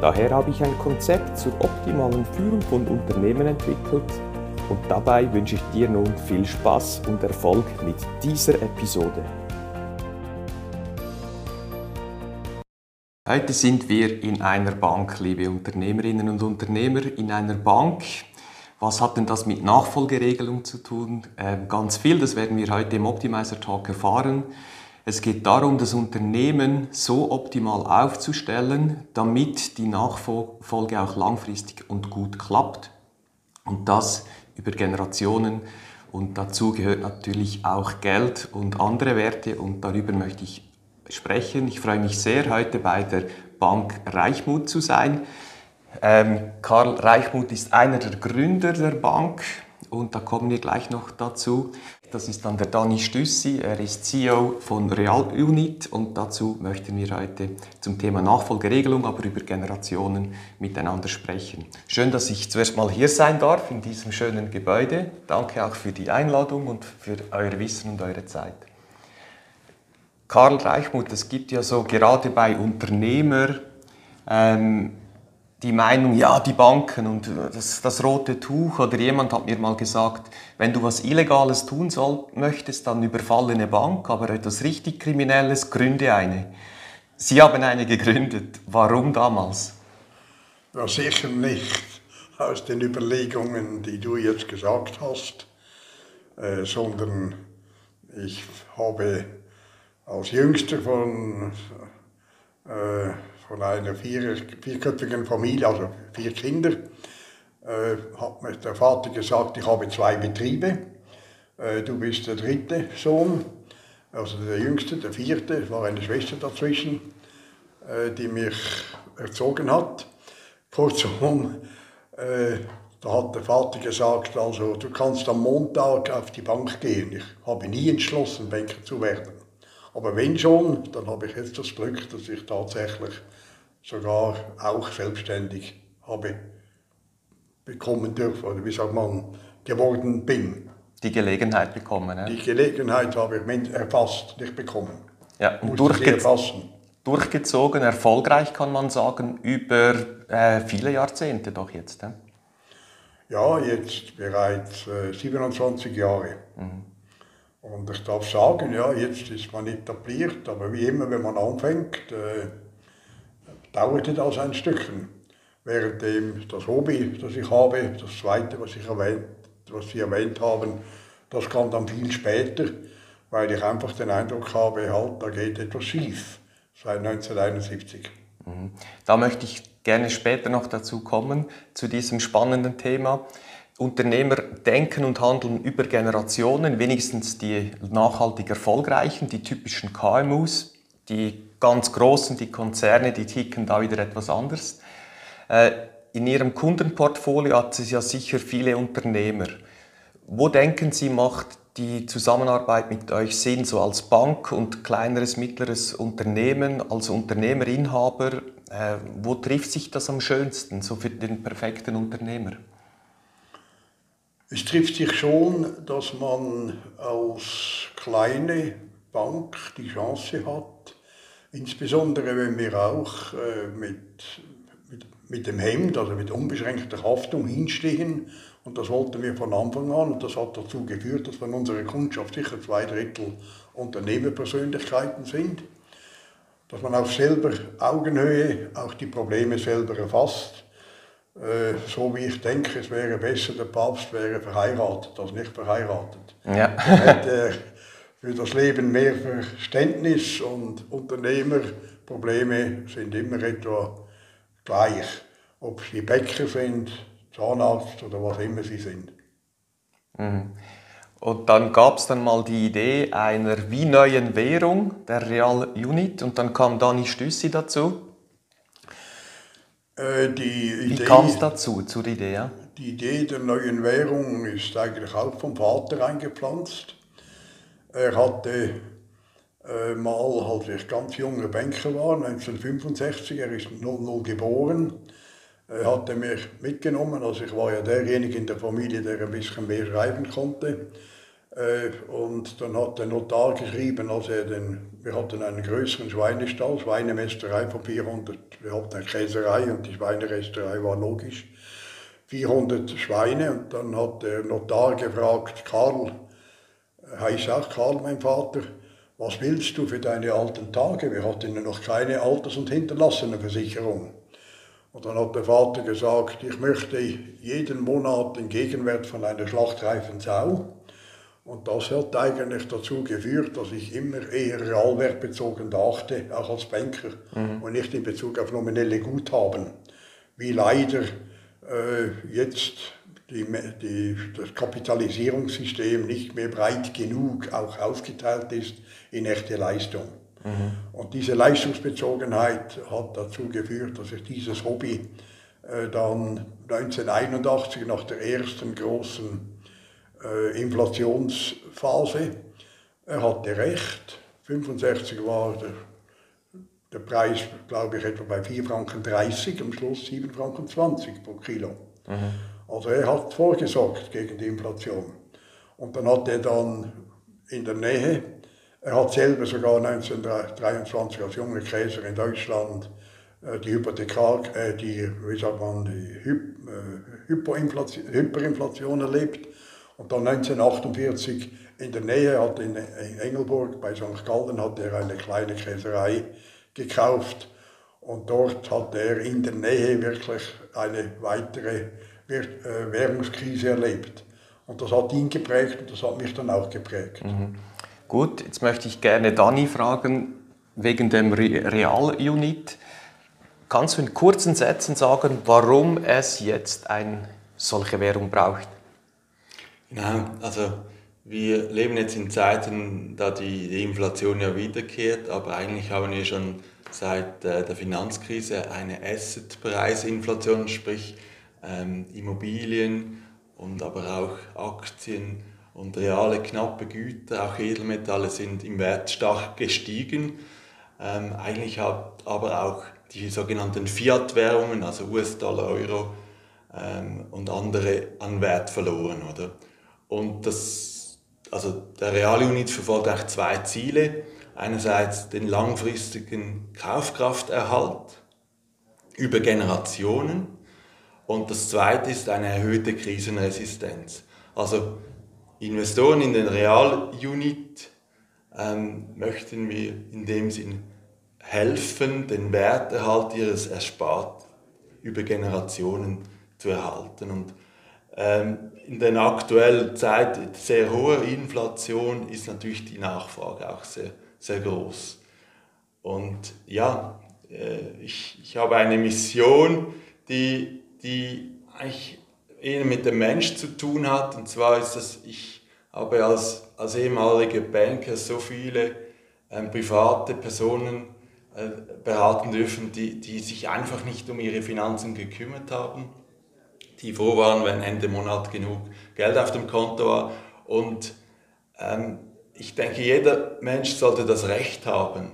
Daher habe ich ein Konzept zur optimalen Führung von Unternehmen entwickelt und dabei wünsche ich dir nun viel Spaß und Erfolg mit dieser Episode. Heute sind wir in einer Bank, liebe Unternehmerinnen und Unternehmer, in einer Bank. Was hat denn das mit Nachfolgeregelung zu tun? Ähm, ganz viel, das werden wir heute im Optimizer Talk erfahren. Es geht darum, das Unternehmen so optimal aufzustellen, damit die Nachfolge auch langfristig und gut klappt. Und das über Generationen. Und dazu gehört natürlich auch Geld und andere Werte. Und darüber möchte ich sprechen. Ich freue mich sehr, heute bei der Bank Reichmut zu sein. Ähm, Karl Reichmut ist einer der Gründer der Bank und da kommen wir gleich noch dazu. Das ist dann der Dani Stüssi, er ist CEO von Real Unit und dazu möchten wir heute zum Thema Nachfolgeregelung, aber über Generationen miteinander sprechen. Schön, dass ich zuerst mal hier sein darf in diesem schönen Gebäude. Danke auch für die Einladung und für euer Wissen und eure Zeit. Karl Reichmuth, es gibt ja so gerade bei Unternehmer ähm, die Meinung, ja, die Banken und das, das, rote Tuch oder jemand hat mir mal gesagt, wenn du was Illegales tun soll, möchtest, dann überfalle eine Bank, aber etwas richtig Kriminelles, gründe eine. Sie haben eine gegründet. Warum damals? Ja, sicher nicht aus den Überlegungen, die du jetzt gesagt hast, äh, sondern ich habe als Jüngster von äh, von einer vier, vierköpfigen Familie, also vier Kinder, äh, hat mir der Vater gesagt, ich habe zwei Betriebe. Äh, du bist der dritte Sohn, also der jüngste, der vierte, es war eine Schwester dazwischen, äh, die mich erzogen hat. Kurzum, äh, da hat der Vater gesagt, also du kannst am Montag auf die Bank gehen. Ich habe nie entschlossen, Banker zu werden. Aber wenn schon, dann habe ich jetzt das Glück, dass ich tatsächlich sogar auch selbstständig habe bekommen dürfen, oder wie sagt man, geworden bin. Die Gelegenheit bekommen, ja? Die Gelegenheit habe ich erfasst, nicht bekommen. Ja, und durchge durchgezogen, erfolgreich kann man sagen, über äh, viele Jahrzehnte doch jetzt. Ja, ja jetzt bereits äh, 27 Jahre. Mhm. Und ich darf sagen, ja, jetzt ist man etabliert, aber wie immer, wenn man anfängt, äh, dauerte das ein Stückchen. Währenddem das Hobby, das ich habe, das zweite, was, ich erwähnt, was Sie erwähnt haben, das kam dann viel später, weil ich einfach den Eindruck habe, halt, da geht etwas schief seit 1971. Mhm. Da möchte ich gerne später noch dazu kommen, zu diesem spannenden Thema. Unternehmer denken und handeln über Generationen, wenigstens die nachhaltig erfolgreichen, die typischen KMUs, die ganz Großen, die Konzerne, die ticken da wieder etwas anders. Äh, in Ihrem Kundenportfolio hat Sie ja sicher viele Unternehmer. Wo denken Sie, macht die Zusammenarbeit mit euch Sinn, so als Bank und kleineres, mittleres Unternehmen, als Unternehmerinhaber? Äh, wo trifft sich das am schönsten, so für den perfekten Unternehmer? Es trifft sich schon, dass man als kleine Bank die Chance hat, insbesondere wenn wir auch äh, mit, mit, mit dem Hemd, also mit unbeschränkter Haftung hinstehen, und das wollten wir von Anfang an, und das hat dazu geführt, dass von unserer Kundschaft sicher zwei Drittel Unternehmerpersönlichkeiten sind, dass man auf selber Augenhöhe auch die Probleme selber erfasst äh, so wie ich denke, es wäre besser, der Papst wäre verheiratet als nicht verheiratet. Ja. Für das Leben mehr Verständnis und Unternehmerprobleme sind immer etwa gleich, ob sie Bäcker sind, Zahnarzt oder was immer sie sind. Mhm. Und dann gab es dann mal die Idee einer wie neuen Währung, der Real Unit, und dann kam Dani Stüssi dazu. Äh, Wie kam es dazu, zur Idee? Ja? Die Idee der neuen Währung ist eigentlich auch vom Vater eingepflanzt. Er hatte äh, mal, als ich ganz junger Banker war, 1965, er ist 00 geboren, er hatte mich mitgenommen, also ich war ja derjenige in der Familie, der ein bisschen mehr schreiben konnte. Äh, und dann hat der Notar geschrieben, als er den, wir hatten einen größeren Schweinestall, Schweinemästerei von 400, wir hatten eine Käserei und die Schweineresterei war logisch, 400 Schweine. Und dann hat der Notar gefragt, Karl, heißt auch Karl, mein Vater, was willst du für deine alten Tage? Wir hatten ja noch keine Alters- und Hinterlassenenversicherung. Und dann hat der Vater gesagt, ich möchte jeden Monat den Gegenwert von einer schlachtreifen Sau und das hat eigentlich dazu geführt, dass ich immer eher realwertbezogen dachte, auch als Banker, mhm. und nicht in Bezug auf nominelle Guthaben, wie leider äh, jetzt die, die, das Kapitalisierungssystem nicht mehr breit genug auch aufgeteilt ist in echte Leistung. Mhm. Und diese Leistungsbezogenheit hat dazu geführt, dass ich dieses Hobby äh, dann 1981 nach der ersten großen äh, Inflationsphase. Er hatte recht. 65 war der, der Preis, glaube ich, etwa bei 4,30 Franken, am Schluss 7,20 Franken pro Kilo. Mhm. Also er hat vorgesorgt gegen die Inflation. Und dann hat er dann in der Nähe, er hat selber sogar 1923 als junger Käser in Deutschland äh, die Hypothekar, äh, die, wie sagt man, die Hyperinflation, Hyperinflation erlebt und dann 1948 in der Nähe hat in Engelburg bei St. Gallen hat er eine kleine Käserei gekauft und dort hat er in der Nähe wirklich eine weitere äh, Währungskrise erlebt. Und das hat ihn geprägt und das hat mich dann auch geprägt. Mhm. Gut, jetzt möchte ich gerne Dani fragen, wegen dem Real-Unit. Kannst du in kurzen Sätzen sagen, warum es jetzt eine solche Währung braucht? Genau, also wir leben jetzt in Zeiten, da die, die Inflation ja wiederkehrt, aber eigentlich haben wir schon seit äh, der Finanzkrise eine Assetpreisinflation, sprich ähm, Immobilien und aber auch Aktien und reale knappe Güter, auch Edelmetalle sind im Wert stark gestiegen. Ähm, eigentlich hat aber auch die sogenannten Fiat-Währungen, also US-Dollar, Euro ähm, und andere an Wert verloren. Oder? Und das, also der Realunit verfolgt eigentlich zwei Ziele. Einerseits den langfristigen Kaufkrafterhalt über Generationen und das zweite ist eine erhöhte Krisenresistenz. Also Investoren in den Realunit ähm, möchten wir in dem Sinn helfen, den Werterhalt ihres Erspart über Generationen zu erhalten. Und ähm, in der aktuellen Zeit sehr hoher Inflation ist natürlich die Nachfrage auch sehr, sehr groß. Und ja, äh, ich, ich habe eine Mission, die, die eigentlich eher mit dem Mensch zu tun hat. Und zwar ist das, ich habe als, als ehemaliger Banker so viele ähm, private Personen äh, beraten dürfen, die, die sich einfach nicht um ihre Finanzen gekümmert haben die froh waren, wenn Ende Monat genug Geld auf dem Konto war. Und ähm, ich denke, jeder Mensch sollte das Recht haben,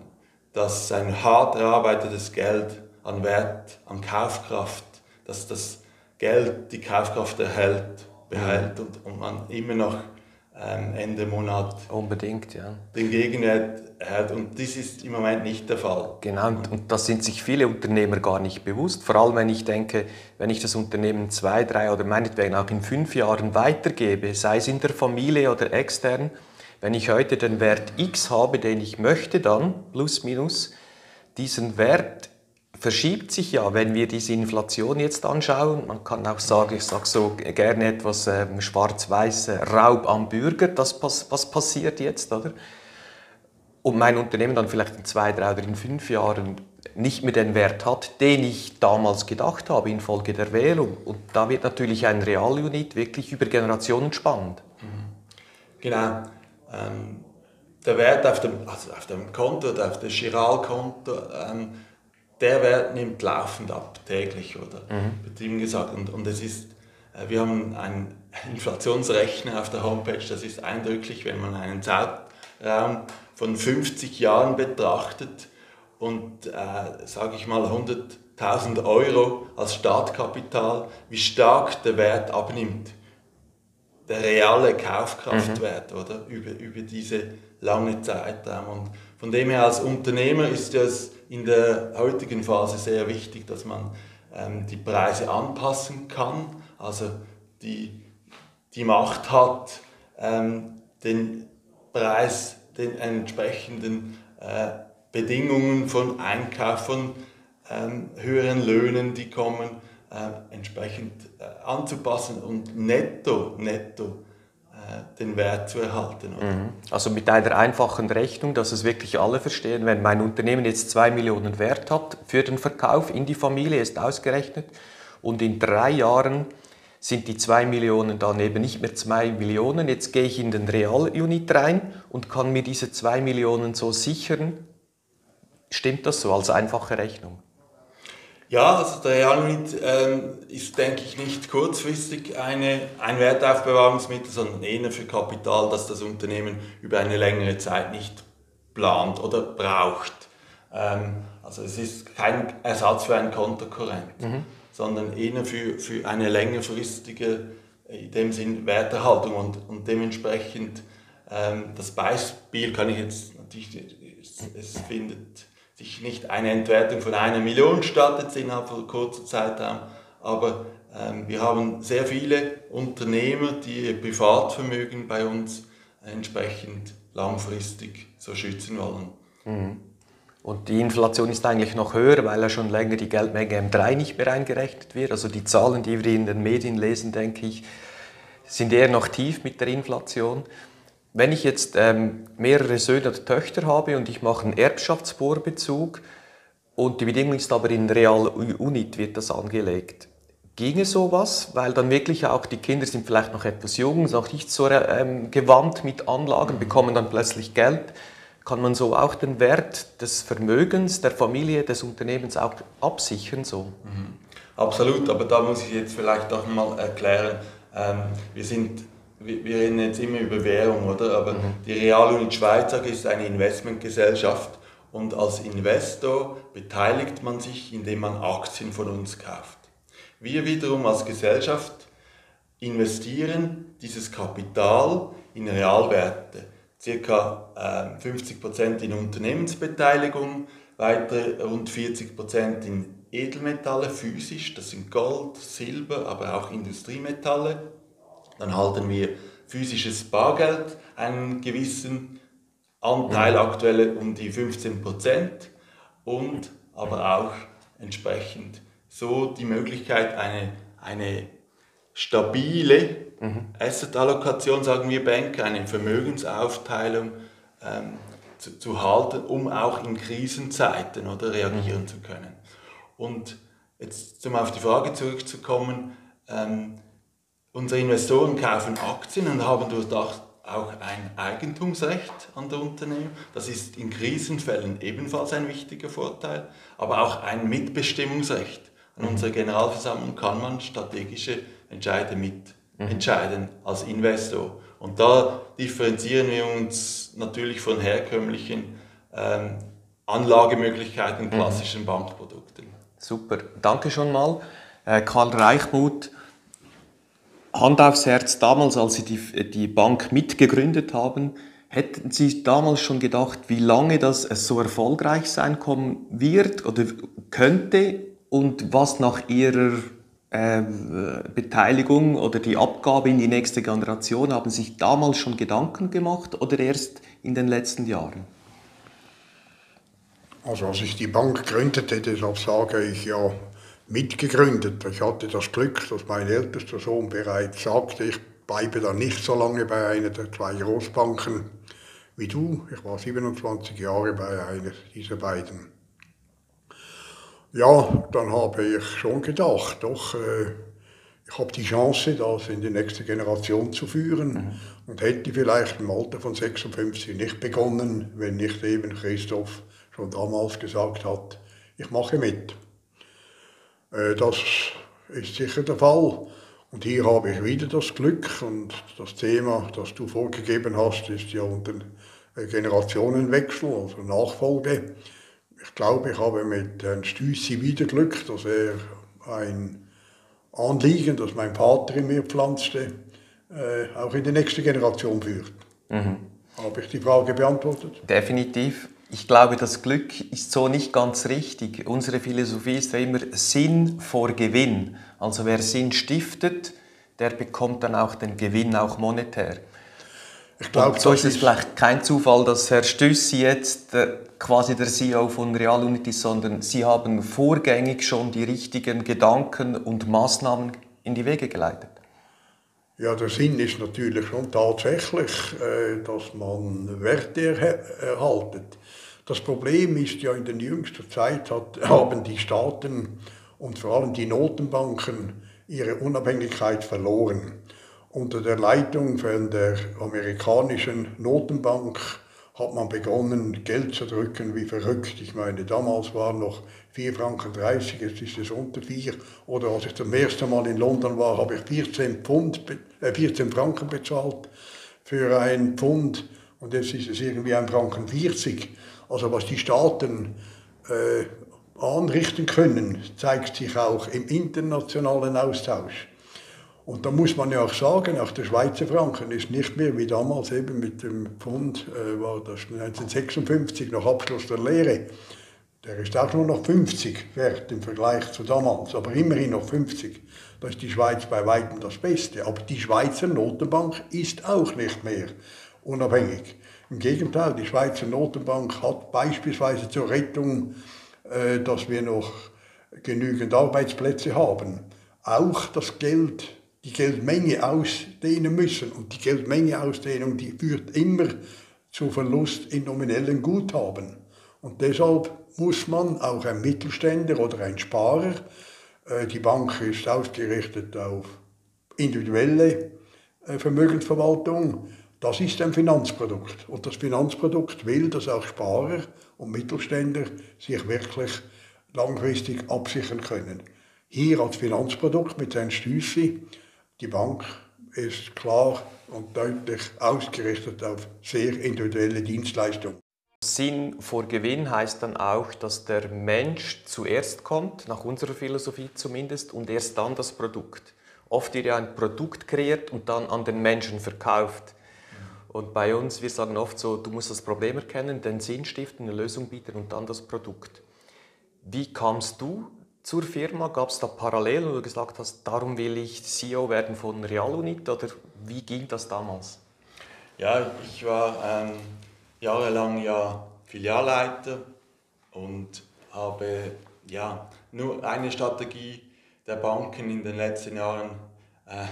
dass sein hart erarbeitetes Geld an Wert, an Kaufkraft, dass das Geld die Kaufkraft erhält, behält und, und man immer noch ähm, Ende Monat Unbedingt, ja. den Gegenwert hat. Und das ist im Moment nicht der Fall. Genau, und, und das sind sich viele Unternehmer gar nicht bewusst. Vor allem, wenn ich denke, wenn ich das Unternehmen zwei, drei oder meinetwegen auch in fünf Jahren weitergebe, sei es in der Familie oder extern, wenn ich heute den Wert X habe, den ich möchte, dann plus minus, diesen Wert verschiebt sich ja, wenn wir diese Inflation jetzt anschauen. Man kann auch sagen, ich sage so gerne etwas ähm, schwarz-weiß, Raub am Bürger, das was passiert jetzt, oder? Und mein Unternehmen dann vielleicht in zwei, drei oder in fünf Jahren nicht mehr den Wert hat, den ich damals gedacht habe infolge der Wählung. Und da wird natürlich ein Realunit wirklich über Generationen spannend. Mhm. Genau. Ähm, der Wert auf dem, also auf dem Konto, auf dem Giralkonto, ähm, der Wert nimmt laufend ab, täglich, oder? Mhm. Betrieben gesagt. Und, und es ist, äh, wir haben einen Inflationsrechner auf der Homepage, das ist eindrücklich, wenn man einen Zeitraum von 50 Jahren betrachtet und, äh, sage ich mal, 100.000 Euro als Startkapital, wie stark der Wert abnimmt. Der reale Kaufkraftwert, mhm. oder? Über, über diese lange Zeitraum. Und von dem her als Unternehmer ist es in der heutigen Phase sehr wichtig, dass man ähm, die Preise anpassen kann, also die, die Macht hat, ähm, den Preis, den entsprechenden äh, Bedingungen von Einkauf, von ähm, höheren Löhnen, die kommen, äh, entsprechend äh, anzupassen und netto, netto den Wert zu erhalten. Mhm. Also mit einer einfachen Rechnung, dass es wirklich alle verstehen, wenn mein Unternehmen jetzt zwei Millionen Wert hat für den Verkauf in die Familie, ist ausgerechnet, und in drei Jahren sind die zwei Millionen dann eben nicht mehr zwei Millionen. Jetzt gehe ich in den Real-Unit rein und kann mir diese zwei Millionen so sichern. Stimmt das so als einfache Rechnung? Ja, also der Realmit ähm, ist, denke ich, nicht kurzfristig eine, ein Wertaufbewahrungsmittel, sondern eher für Kapital, das das Unternehmen über eine längere Zeit nicht plant oder braucht. Ähm, also es ist kein Ersatz für einen Kontokorrent, mhm. sondern eher für, für eine längerfristige, in dem Sinn, Werterhaltung und, und dementsprechend ähm, das Beispiel kann ich jetzt natürlich, es, es findet sich nicht eine Entwertung von einer Million stattet innerhalb von kurzer Zeitraum, aber ähm, wir haben sehr viele Unternehmer, die ihr Privatvermögen bei uns entsprechend langfristig so schützen wollen. Mhm. Und die Inflation ist eigentlich noch höher, weil ja schon länger die Geldmenge M3 nicht mehr eingerechnet wird. Also die Zahlen, die wir in den Medien lesen, denke ich, sind eher noch tief mit der Inflation. Wenn ich jetzt ähm, mehrere Söhne oder Töchter habe und ich mache einen Erbschaftsvorbezug und die Bedingung ist aber in Real Unit wird das angelegt, ginge sowas, weil dann wirklich auch die Kinder sind vielleicht noch etwas jung, sind auch nicht so ähm, gewandt mit Anlagen, bekommen dann plötzlich Geld. Kann man so auch den Wert des Vermögens der Familie, des Unternehmens auch absichern? So? Mhm. Absolut, aber da muss ich jetzt vielleicht auch mal erklären, ähm, wir sind wir, wir reden jetzt immer über Währung, oder? Aber mhm. die Realunit Schweiz AG ist eine Investmentgesellschaft und als Investor beteiligt man sich, indem man Aktien von uns kauft. Wir wiederum als Gesellschaft investieren dieses Kapital in Realwerte, circa äh, 50% in Unternehmensbeteiligung, weitere rund 40% in Edelmetalle physisch, das sind Gold, Silber, aber auch Industriemetalle dann halten wir physisches Bargeld einen gewissen Anteil, aktuell um die 15 Prozent und aber auch entsprechend so die Möglichkeit, eine, eine stabile mhm. Asset-Allokation, sagen wir Banker, eine Vermögensaufteilung ähm, zu, zu, halten, um auch in Krisenzeiten oder reagieren mhm. zu können. Und jetzt um auf die Frage zurückzukommen, ähm, Unsere Investoren kaufen Aktien und haben durch auch ein Eigentumsrecht an der Unternehmen. Das ist in Krisenfällen ebenfalls ein wichtiger Vorteil, aber auch ein Mitbestimmungsrecht. An unserer Generalversammlung kann man strategische Entscheide mitentscheiden als Investor. Und da differenzieren wir uns natürlich von herkömmlichen ähm, Anlagemöglichkeiten, klassischen mhm. Bankprodukten. Super, danke schon mal. Äh, Karl Reichmuth, Hand aufs Herz, damals, als Sie die, die Bank mitgegründet haben, hätten Sie damals schon gedacht, wie lange das so erfolgreich sein kommen wird oder könnte und was nach Ihrer äh, Beteiligung oder die Abgabe in die nächste Generation, haben Sie sich damals schon Gedanken gemacht oder erst in den letzten Jahren? Also als ich die Bank gründete, deshalb sage ich ja, mitgegründet. Ich hatte das Glück, dass mein ältester Sohn bereits sagte, ich bleibe dann nicht so lange bei einer der zwei Großbanken wie du. Ich war 27 Jahre bei einer dieser beiden. Ja, dann habe ich schon gedacht, doch, äh, ich habe die Chance, das in die nächste Generation zu führen mhm. und hätte vielleicht im Alter von 56 nicht begonnen, wenn nicht eben Christoph schon damals gesagt hat, ich mache mit. Äh, das ist sicher der Fall. Und hier habe ich wieder das Glück und das Thema, das du vorgegeben hast, ist ja unter Generationenwechsel, also Nachfolge. Ich glaube, ich habe mit Herrn Stüssi wieder Glück, dass er ein Anliegen, das mein Vater in mir pflanzte, äh, auch in die nächste Generation führt. Mhm. Habe ich die Frage beantwortet? Definitiv. Ich glaube, das Glück ist so nicht ganz richtig. Unsere Philosophie ist ja immer Sinn vor Gewinn. Also wer Sinn stiftet, der bekommt dann auch den Gewinn, auch monetär. Ich glaube, so ist es vielleicht kein Zufall, dass Herr Stüssi jetzt äh, quasi der CEO von Realunity ist, sondern Sie haben vorgängig schon die richtigen Gedanken und Maßnahmen in die Wege geleitet. Ja, der Sinn ist natürlich schon tatsächlich, äh, dass man Werte erhaltet. Das Problem ist ja, in der jüngsten Zeit hat, haben die Staaten und vor allem die Notenbanken ihre Unabhängigkeit verloren. Unter der Leitung von der amerikanischen Notenbank hat man begonnen, Geld zu drücken wie verrückt. Ich meine, damals waren noch 4,30 Franken, jetzt ist es unter 4. Oder als ich zum ersten Mal in London war, habe ich 14, Pfund, äh 14 Franken bezahlt für ein Pfund und jetzt ist es irgendwie 1 Franken 40. Also was die Staaten äh, anrichten können, zeigt sich auch im internationalen Austausch. Und da muss man ja auch sagen, auch der Schweizer Franken ist nicht mehr wie damals eben mit dem Pfund, äh, war das 1956 nach Abschluss der Lehre. Der ist auch nur noch 50 wert im Vergleich zu damals, aber immerhin noch 50. Da ist die Schweiz bei weitem das Beste. Aber die Schweizer Notenbank ist auch nicht mehr unabhängig. Im Gegenteil, die Schweizer Notenbank hat beispielsweise zur Rettung, äh, dass wir noch genügend Arbeitsplätze haben, auch das Geld die Geldmenge ausdehnen müssen. Und die Geldmengeausdehnung, die führt immer zu Verlust in nominellen Guthaben. Und deshalb muss man auch ein Mittelständler oder ein Sparer, äh, die Bank ist ausgerichtet auf individuelle äh, Vermögensverwaltung, das ist ein Finanzprodukt. Und das Finanzprodukt will, dass auch Sparer und Mittelständler sich wirklich langfristig absichern können. Hier als Finanzprodukt mit seinen Stüssi die Bank ist klar und deutlich ausgerichtet auf sehr individuelle Dienstleistungen. Sinn vor Gewinn heißt dann auch, dass der Mensch zuerst kommt, nach unserer Philosophie zumindest, und erst dann das Produkt. Oft wird ja ein Produkt kreiert und dann an den Menschen verkauft. Und bei uns, wir sagen oft so, du musst das Problem erkennen, den Sinn stiften, eine Lösung bieten und dann das Produkt. Wie kamst du zur Firma? Gab es da parallel, wo du gesagt hast, darum will ich CEO werden von Realunit oder wie ging das damals? Ja, ich war ähm, jahrelang ja Filialleiter und habe ja nur eine Strategie der Banken in den letzten Jahren äh,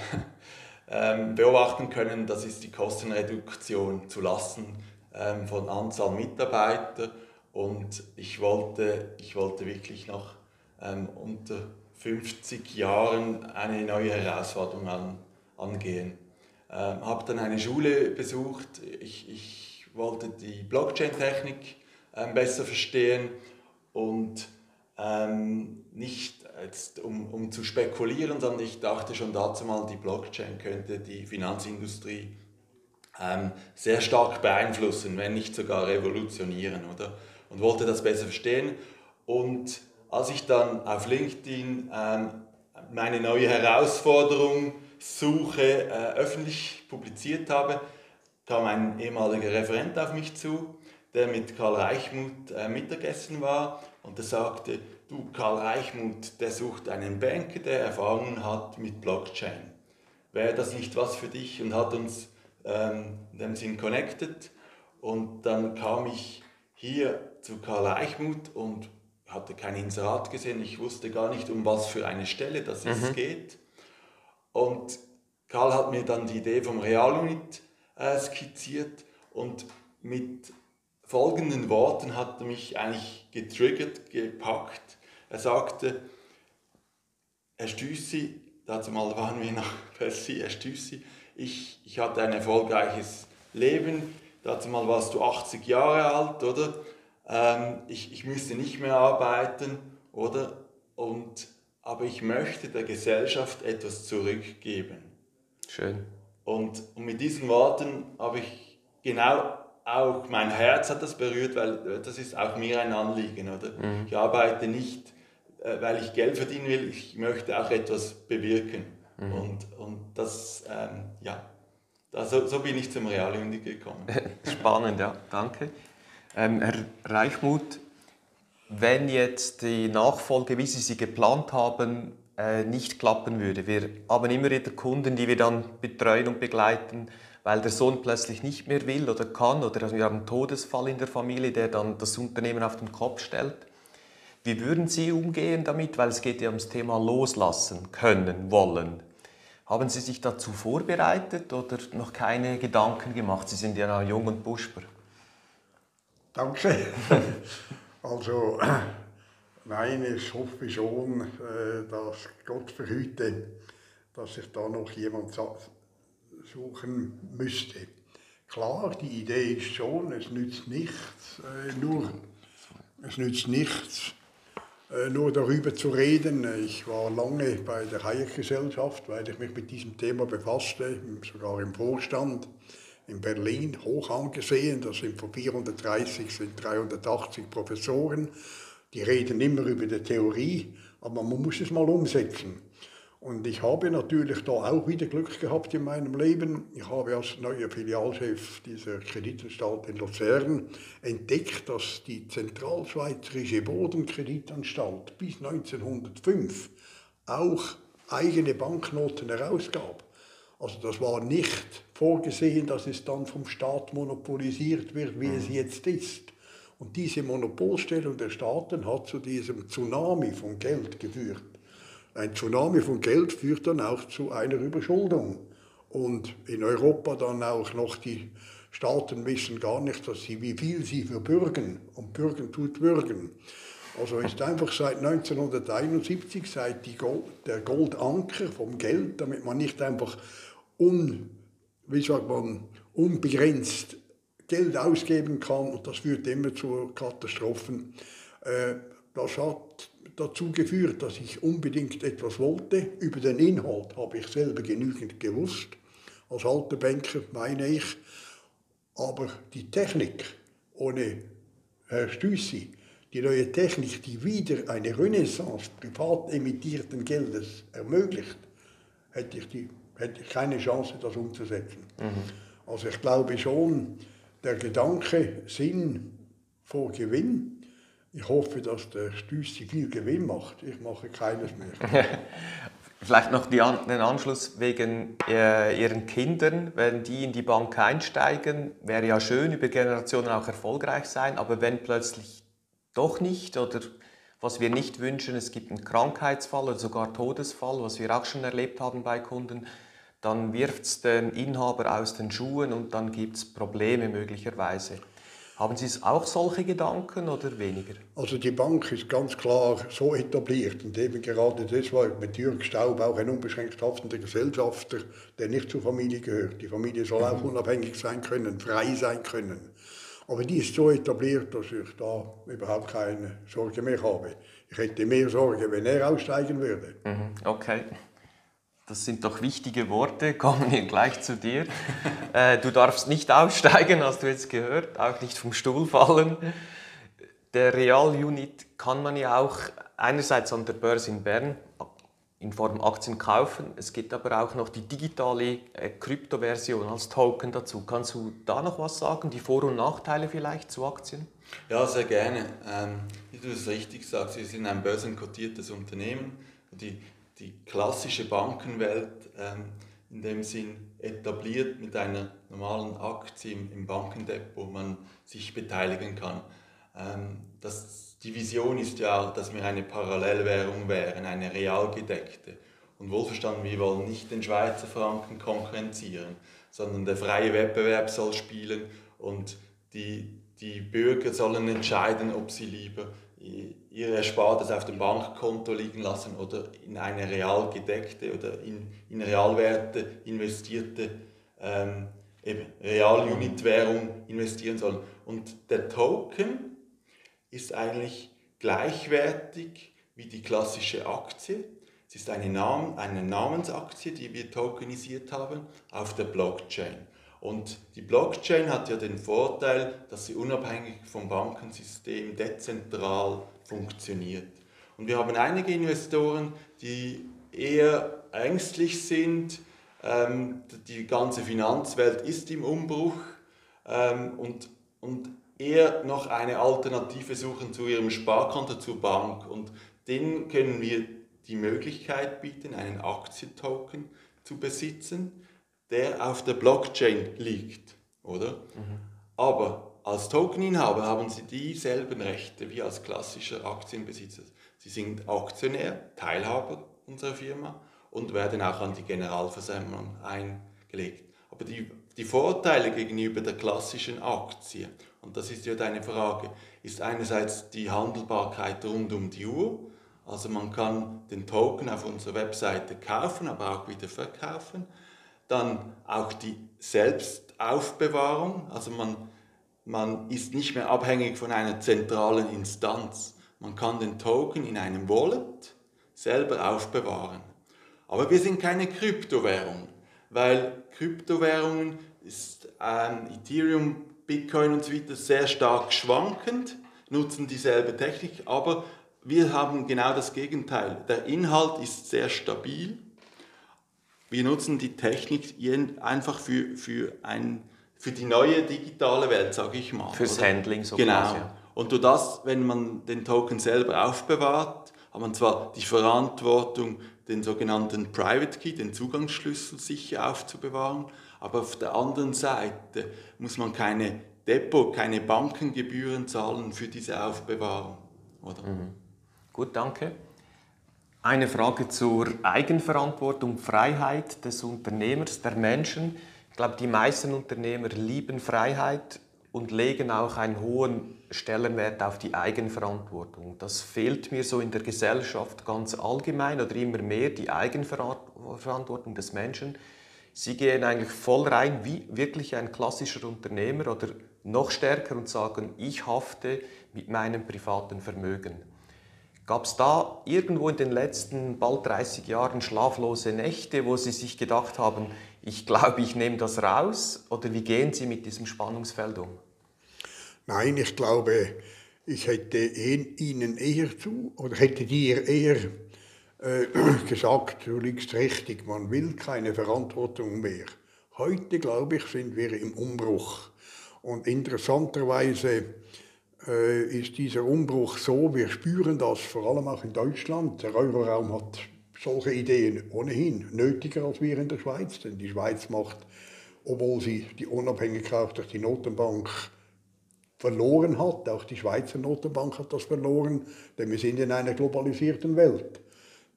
beobachten können, das ist die Kostenreduktion zu lassen äh, von Anzahl Mitarbeiter und ich wollte, ich wollte wirklich noch ähm, unter 50 Jahren eine neue Herausforderung an, angehen. Ähm, habe dann eine Schule besucht. Ich, ich wollte die Blockchain-Technik ähm, besser verstehen und ähm, nicht jetzt, um, um zu spekulieren, sondern ich dachte schon dazu mal, die Blockchain könnte die Finanzindustrie ähm, sehr stark beeinflussen, wenn nicht sogar revolutionieren, oder? Und wollte das besser verstehen und als ich dann auf LinkedIn ähm, meine neue Herausforderung Suche äh, öffentlich publiziert habe, kam ein ehemaliger Referent auf mich zu, der mit Karl Reichmuth äh, Mittagessen war und der sagte, du Karl Reichmuth, der sucht einen Banker, der Erfahrungen hat mit Blockchain. Wäre das nicht was für dich? Und hat uns ähm, in dem Sinn connected und dann kam ich hier zu Karl Reichmuth und hatte kein Inserat gesehen, ich wusste gar nicht, um was für eine Stelle das mhm. es geht. Und Karl hat mir dann die Idee vom Realunit äh, skizziert und mit folgenden Worten hat er mich eigentlich getriggert, gepackt. Er sagte, Herr Stüssi, dazu mal waren wir nach Percy, Herr Stüssi, ich, ich hatte ein erfolgreiches Leben, dazu mal warst du 80 Jahre alt, oder? ähm, ich, ich müsste nicht mehr arbeiten, oder? Und, aber ich möchte der Gesellschaft etwas zurückgeben. Schön. Und, und mit diesen Worten habe ich genau auch mein Herz hat das berührt, weil das ist auch mir ein Anliegen, oder? Mhm. Ich arbeite nicht, weil ich Geld verdienen will, ich möchte auch etwas bewirken. Mhm. Und, und das, ähm, ja, das, so, bin ich zum Realuni gekommen. Spannend, ja, danke. Ähm, Herr Reichmuth, wenn jetzt die Nachfolge, wie Sie sie geplant haben, äh, nicht klappen würde. Wir haben immer wieder Kunden, die wir dann betreuen und begleiten, weil der Sohn plötzlich nicht mehr will oder kann oder wir haben einen Todesfall in der Familie, der dann das Unternehmen auf den Kopf stellt. Wie würden Sie umgehen damit? Weil es geht ja ums Thema Loslassen können, wollen. Haben Sie sich dazu vorbereitet oder noch keine Gedanken gemacht? Sie sind ja noch jung und buschbar. Danke. Also, nein, ich hoffe schon, äh, dass Gott verhüte, dass sich da noch jemand suchen müsste. Klar, die Idee ist schon, es nützt nichts, äh, nur, es nützt nichts, nur darüber zu reden. Ich war lange bei der Hayek-Gesellschaft, weil ich mich mit diesem Thema befasste, sogar im Vorstand in Berlin hoch angesehen. Das sind von 430 sind 380 Professoren. Die reden immer über die Theorie, aber man muss es mal umsetzen. Und ich habe natürlich da auch wieder Glück gehabt in meinem Leben. Ich habe als neuer Filialchef dieser Kreditanstalt in Luzern entdeckt, dass die Zentralschweizerische Bodenkreditanstalt bis 1905 auch eigene Banknoten herausgab. Also das war nicht vorgesehen, dass es dann vom Staat monopolisiert wird, wie es mhm. jetzt ist. Und diese Monopolstellung der Staaten hat zu diesem Tsunami von Geld geführt. Ein Tsunami von Geld führt dann auch zu einer Überschuldung. Und in Europa dann auch noch die Staaten wissen gar nicht, dass sie, wie viel sie für Bürgen und Bürgen tut Bürgen. Also ist einfach seit 1971, seit Gold, der Goldanker vom Geld, damit man nicht einfach un, wie sagt man, unbegrenzt Geld ausgeben kann und das führt immer zu Katastrophen. Äh, das hat dazu geführt, dass ich unbedingt etwas wollte. Über den Inhalt habe ich selber genügend gewusst, als alter Banker meine ich. Aber die Technik, ohne Herr Stüssi, die neue Technik, die wieder eine Renaissance privat emittierten Geldes ermöglicht, hätte ich die hätte ich keine Chance, das umzusetzen. Mhm. Also ich glaube schon, der Gedanke Sinn vor Gewinn, ich hoffe, dass der Stüssi viel Gewinn macht. Ich mache keines mehr. Vielleicht noch den Anschluss wegen äh, Ihren Kindern. Wenn die in die Bank einsteigen, wäre ja schön, über Generationen auch erfolgreich sein. Aber wenn plötzlich doch nicht oder was wir nicht wünschen, es gibt einen Krankheitsfall oder sogar Todesfall, was wir auch schon erlebt haben bei Kunden, dann wirft es den Inhaber aus den Schuhen und dann gibt es Probleme möglicherweise. Haben Sie auch solche Gedanken oder weniger? Also die Bank ist ganz klar so etabliert und eben gerade deshalb mit Jürg Staub auch ein unbeschränkt haftender Gesellschafter, der nicht zur Familie gehört. Die Familie soll auch mhm. unabhängig sein können, frei sein können. Aber die ist so etabliert, dass ich da überhaupt keine Sorge mehr habe. Ich hätte mehr Sorge, wenn er aussteigen würde. Mhm. Okay. Das sind doch wichtige Worte, kommen wir gleich zu dir. Äh, du darfst nicht aussteigen, hast du jetzt gehört, auch nicht vom Stuhl fallen. Der Real-Unit kann man ja auch einerseits an der Börse in Bern in Form Aktien kaufen. Es gibt aber auch noch die digitale äh, Kryptoversion als Token dazu. Kannst du da noch was sagen, die Vor- und Nachteile vielleicht zu Aktien? Ja, sehr gerne. Ähm, wie du es richtig sagst, wir sind ein börsenkotiertes Unternehmen. Die die klassische Bankenwelt ähm, in dem Sinn etabliert mit einer normalen Aktie im, im Bankendepot, wo man sich beteiligen kann. Ähm, das, die Vision ist ja, dass wir eine Parallelwährung wären, eine real gedeckte. Und wohlverstanden, wir wollen nicht den Schweizer Franken konkurrenzieren, sondern der freie Wettbewerb soll spielen und die, die Bürger sollen entscheiden, ob sie lieber ihr Erspartes auf dem Bankkonto liegen lassen oder in eine real gedeckte oder in, in Realwerte investierte ähm, Real-Unit-Währung investieren sollen. Und der Token ist eigentlich gleichwertig wie die klassische Aktie. Es ist eine, Namen, eine Namensaktie, die wir tokenisiert haben auf der Blockchain. Und die Blockchain hat ja den Vorteil, dass sie unabhängig vom Bankensystem dezentral funktioniert. Und wir haben einige Investoren, die eher ängstlich sind. Ähm, die ganze Finanzwelt ist im Umbruch ähm, und, und eher noch eine Alternative suchen zu ihrem Sparkonto zur Bank. Und denen können wir die Möglichkeit bieten, einen Aktientoken zu besitzen, der auf der Blockchain liegt, oder? Mhm. Aber als Tokeninhaber haben sie dieselben Rechte wie als klassischer Aktienbesitzer. Sie sind Aktionär, Teilhaber unserer Firma und werden auch an die Generalversammlung eingelegt. Aber die, die Vorteile gegenüber der klassischen Aktie, und das ist ja deine Frage, ist einerseits die Handelbarkeit rund um die Uhr. Also man kann den Token auf unserer Webseite kaufen, aber auch wieder verkaufen. Dann auch die Selbstaufbewahrung, also man, man ist nicht mehr abhängig von einer zentralen Instanz. Man kann den Token in einem Wallet selber aufbewahren. Aber wir sind keine Kryptowährung, weil Kryptowährungen ist ähm, Ethereum, Bitcoin und so weiter sehr stark schwankend, nutzen dieselbe Technik, aber wir haben genau das Gegenteil. Der Inhalt ist sehr stabil wir nutzen die Technik einfach für, für, ein, für die neue digitale Welt, sage ich mal. Fürs oder? Handling so Genau. Quasi. Und durch das, wenn man den Token selber aufbewahrt, hat man zwar die Verantwortung, den sogenannten Private Key, den Zugangsschlüssel sicher aufzubewahren, aber auf der anderen Seite muss man keine Depot, keine Bankengebühren zahlen für diese Aufbewahrung. Oder? Mhm. Gut, danke. Eine Frage zur Eigenverantwortung, Freiheit des Unternehmers, der Menschen. Ich glaube, die meisten Unternehmer lieben Freiheit und legen auch einen hohen Stellenwert auf die Eigenverantwortung. Das fehlt mir so in der Gesellschaft ganz allgemein oder immer mehr, die Eigenverantwortung des Menschen. Sie gehen eigentlich voll rein wie wirklich ein klassischer Unternehmer oder noch stärker und sagen, ich hafte mit meinem privaten Vermögen. Gab es da irgendwo in den letzten bald 30 Jahren schlaflose Nächte, wo Sie sich gedacht haben, ich glaube, ich nehme das raus? Oder wie gehen Sie mit diesem Spannungsfeld um? Nein, ich glaube, ich hätte Ihnen eher zu, oder hätte dir eher äh, gesagt, du liegst richtig, man will keine Verantwortung mehr. Heute, glaube ich, sind wir im Umbruch. Und interessanterweise ist dieser Umbruch so, wir spüren das vor allem auch in Deutschland. Der Euroraum hat solche Ideen ohnehin nötiger als wir in der Schweiz, denn die Schweiz macht, obwohl sie die Unabhängigkeit durch die Notenbank verloren hat, auch die Schweizer Notenbank hat das verloren, denn wir sind in einer globalisierten Welt.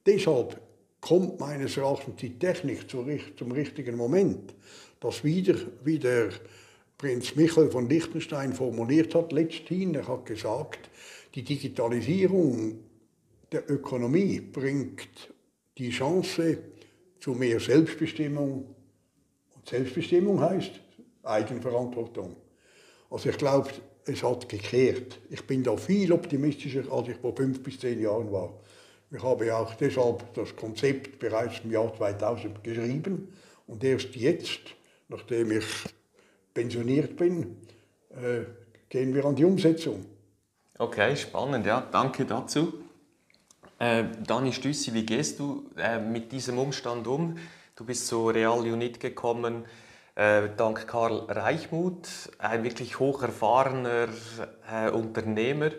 Deshalb kommt meines Erachtens die Technik zum richtigen Moment, dass wieder, wieder Prinz Michael von Liechtenstein formuliert hat letzthin. Er hat gesagt, die Digitalisierung der Ökonomie bringt die Chance zu mehr Selbstbestimmung. Und Selbstbestimmung heißt Eigenverantwortung. Also ich glaube, es hat gekehrt. Ich bin da viel optimistischer, als ich vor fünf bis zehn Jahren war. Ich habe auch deshalb das Konzept bereits im Jahr 2000 geschrieben und erst jetzt, nachdem ich pensioniert bin, äh, gehen wir an die Umsetzung. Okay, spannend, ja, danke dazu. Äh, Dani Stüssi, wie gehst du äh, mit diesem Umstand um? Du bist zu Real Unit gekommen, äh, dank Karl Reichmuth, ein wirklich hocherfahrener äh, Unternehmer,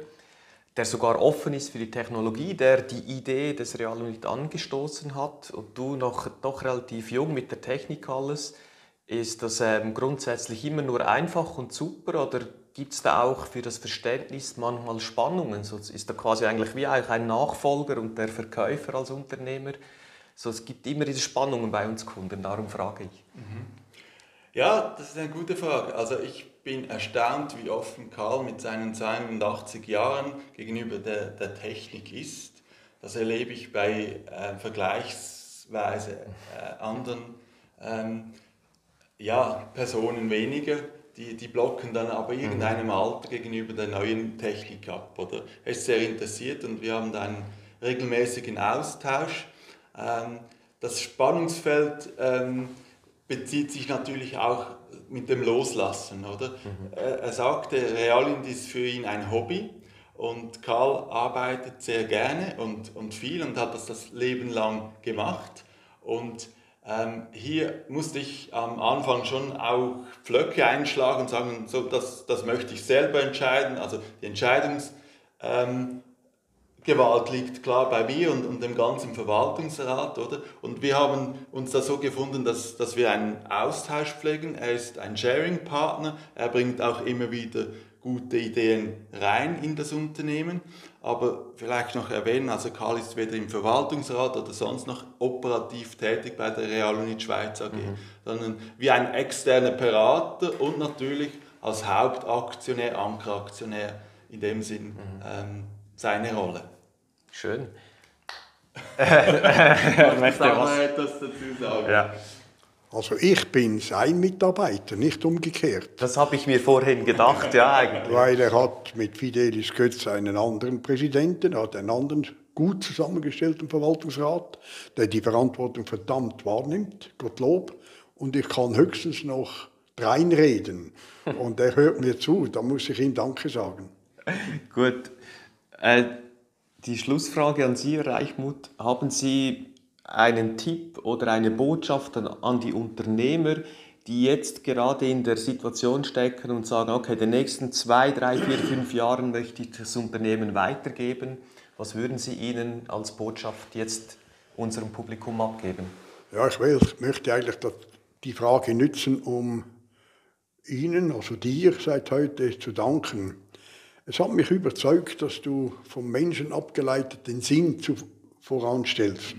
der sogar offen ist für die Technologie, der die Idee des Real Unit angestoßen hat und du noch doch relativ jung mit der Technik alles. Ist das ähm, grundsätzlich immer nur einfach und super oder gibt es da auch für das Verständnis manchmal Spannungen? So ist da quasi eigentlich wie auch ein Nachfolger und der Verkäufer als Unternehmer. So, es gibt immer diese Spannungen bei uns Kunden, darum frage ich. Mhm. Ja, das ist eine gute Frage. Also ich bin erstaunt, wie offen Karl mit seinen 82 Jahren gegenüber der, der Technik ist. Das erlebe ich bei äh, vergleichsweise äh, anderen ähm, ja, Personen weniger. die, die blocken dann aber mhm. irgendeinem Alter gegenüber der neuen Technik ab. Oder? Er ist sehr interessiert und wir haben da einen regelmäßigen Austausch. Ähm, das Spannungsfeld ähm, bezieht sich natürlich auch mit dem Loslassen. Oder? Mhm. Er, sagte, Realint ist für ihn ein Hobby und Karl arbeitet sehr gerne und, und viel und hat das das Leben lang gemacht. Und ähm, hier musste ich am Anfang schon auch Pflöcke einschlagen und sagen, so, das, das möchte ich selber entscheiden. Also die Entscheidungsgewalt ähm, liegt klar bei mir und, und dem ganzen Verwaltungsrat. Oder? Und wir haben uns da so gefunden, dass, dass wir einen Austausch pflegen. Er ist ein Sharing-Partner, er bringt auch immer wieder gute Ideen rein in das Unternehmen. Aber vielleicht noch erwähnen, also Karl ist weder im Verwaltungsrat oder sonst noch operativ tätig bei der Realunit Schweiz AG, mhm. sondern wie ein externer Berater und natürlich als Hauptaktionär, Ankeraktionär in dem Sinn mhm. ähm, seine Rolle. Schön. er möchte was etwas dazu sagen. Ja. Also ich bin sein Mitarbeiter, nicht umgekehrt. Das habe ich mir vorhin gedacht, ja eigentlich. Weil er hat mit Fidelis Götz einen anderen Präsidenten, er hat einen anderen gut zusammengestellten Verwaltungsrat, der die Verantwortung verdammt wahrnimmt, Gottlob. Und ich kann höchstens noch reinreden. Und er hört mir zu, da muss ich ihm Danke sagen. Gut. Äh, die Schlussfrage an Sie, Reichmut. Haben Sie einen Tipp oder eine Botschaft an die Unternehmer, die jetzt gerade in der Situation stecken und sagen, okay, den nächsten zwei, drei, vier, fünf Jahren möchte ich das Unternehmen weitergeben. Was würden Sie ihnen als Botschaft jetzt unserem Publikum abgeben? Ja, ich, will, möchte eigentlich die Frage nutzen, um Ihnen, also dir seit heute zu danken. Es hat mich überzeugt, dass du vom Menschen abgeleitet den Sinn zu, voranstellst.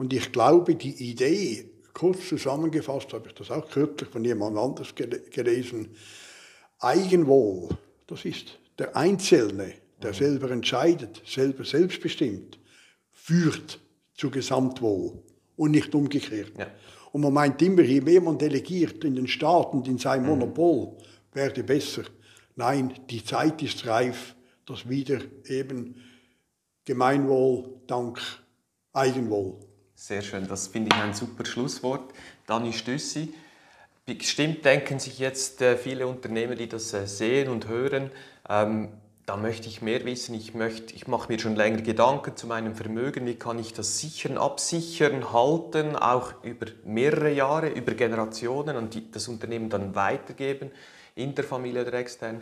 Und ich glaube, die Idee, kurz zusammengefasst habe ich das auch kürzlich von jemand anders gelesen, Eigenwohl, das ist der Einzelne, der selber entscheidet, selber selbstbestimmt, führt zu Gesamtwohl und nicht umgekehrt. Ja. Und man meint immer, je mehr man delegiert in den Staat und in sein mhm. Monopol, werde besser. Nein, die Zeit ist reif, dass wieder eben Gemeinwohl dank Eigenwohl sehr schön, das finde ich ein super Schlusswort. Dani Stüssi. Bestimmt denken sich jetzt äh, viele Unternehmer, die das äh, sehen und hören, ähm, da möchte ich mehr wissen. Ich, möchte, ich mache mir schon länger Gedanken zu meinem Vermögen. Wie kann ich das sichern, absichern, halten, auch über mehrere Jahre, über Generationen und die, das Unternehmen dann weitergeben, in der Familie oder extern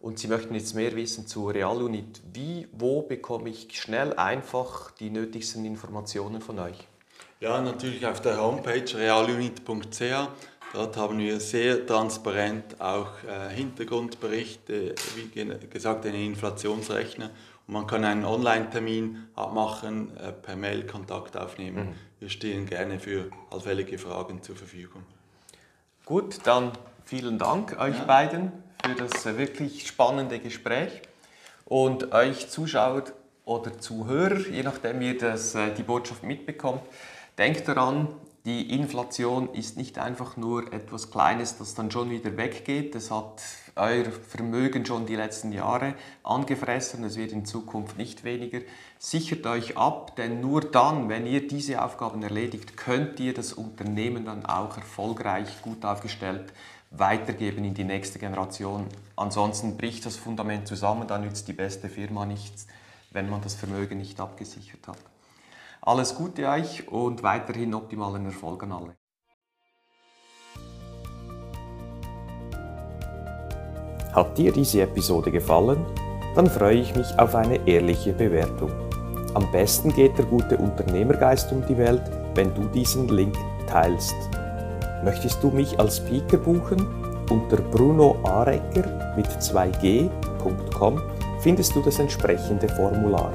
und Sie möchten jetzt mehr wissen zu Realunit. Wie, wo bekomme ich schnell, einfach die nötigsten Informationen von euch? Ja, natürlich auf der Homepage realunit.ch. Dort haben wir sehr transparent auch äh, Hintergrundberichte, wie gesagt, einen Inflationsrechner. Und man kann einen Online-Termin abmachen, äh, per Mail Kontakt aufnehmen. Mhm. Wir stehen gerne für allfällige Fragen zur Verfügung. Gut, dann vielen Dank euch ja. beiden für das äh, wirklich spannende Gespräch. Und euch Zuschauer oder Zuhörer, je nachdem ihr das, äh, die Botschaft mitbekommt, Denkt daran, die Inflation ist nicht einfach nur etwas Kleines, das dann schon wieder weggeht. Das hat euer Vermögen schon die letzten Jahre angefressen. Es wird in Zukunft nicht weniger. Sichert euch ab, denn nur dann, wenn ihr diese Aufgaben erledigt, könnt ihr das Unternehmen dann auch erfolgreich, gut aufgestellt weitergeben in die nächste Generation. Ansonsten bricht das Fundament zusammen, dann nützt die beste Firma nichts, wenn man das Vermögen nicht abgesichert hat. Alles Gute euch und weiterhin optimalen Erfolg an alle. Hat dir diese Episode gefallen? Dann freue ich mich auf eine ehrliche Bewertung. Am besten geht der gute Unternehmergeist um die Welt, wenn du diesen Link teilst. Möchtest du mich als Speaker buchen? Unter brunoarecker mit 2g.com findest du das entsprechende Formular.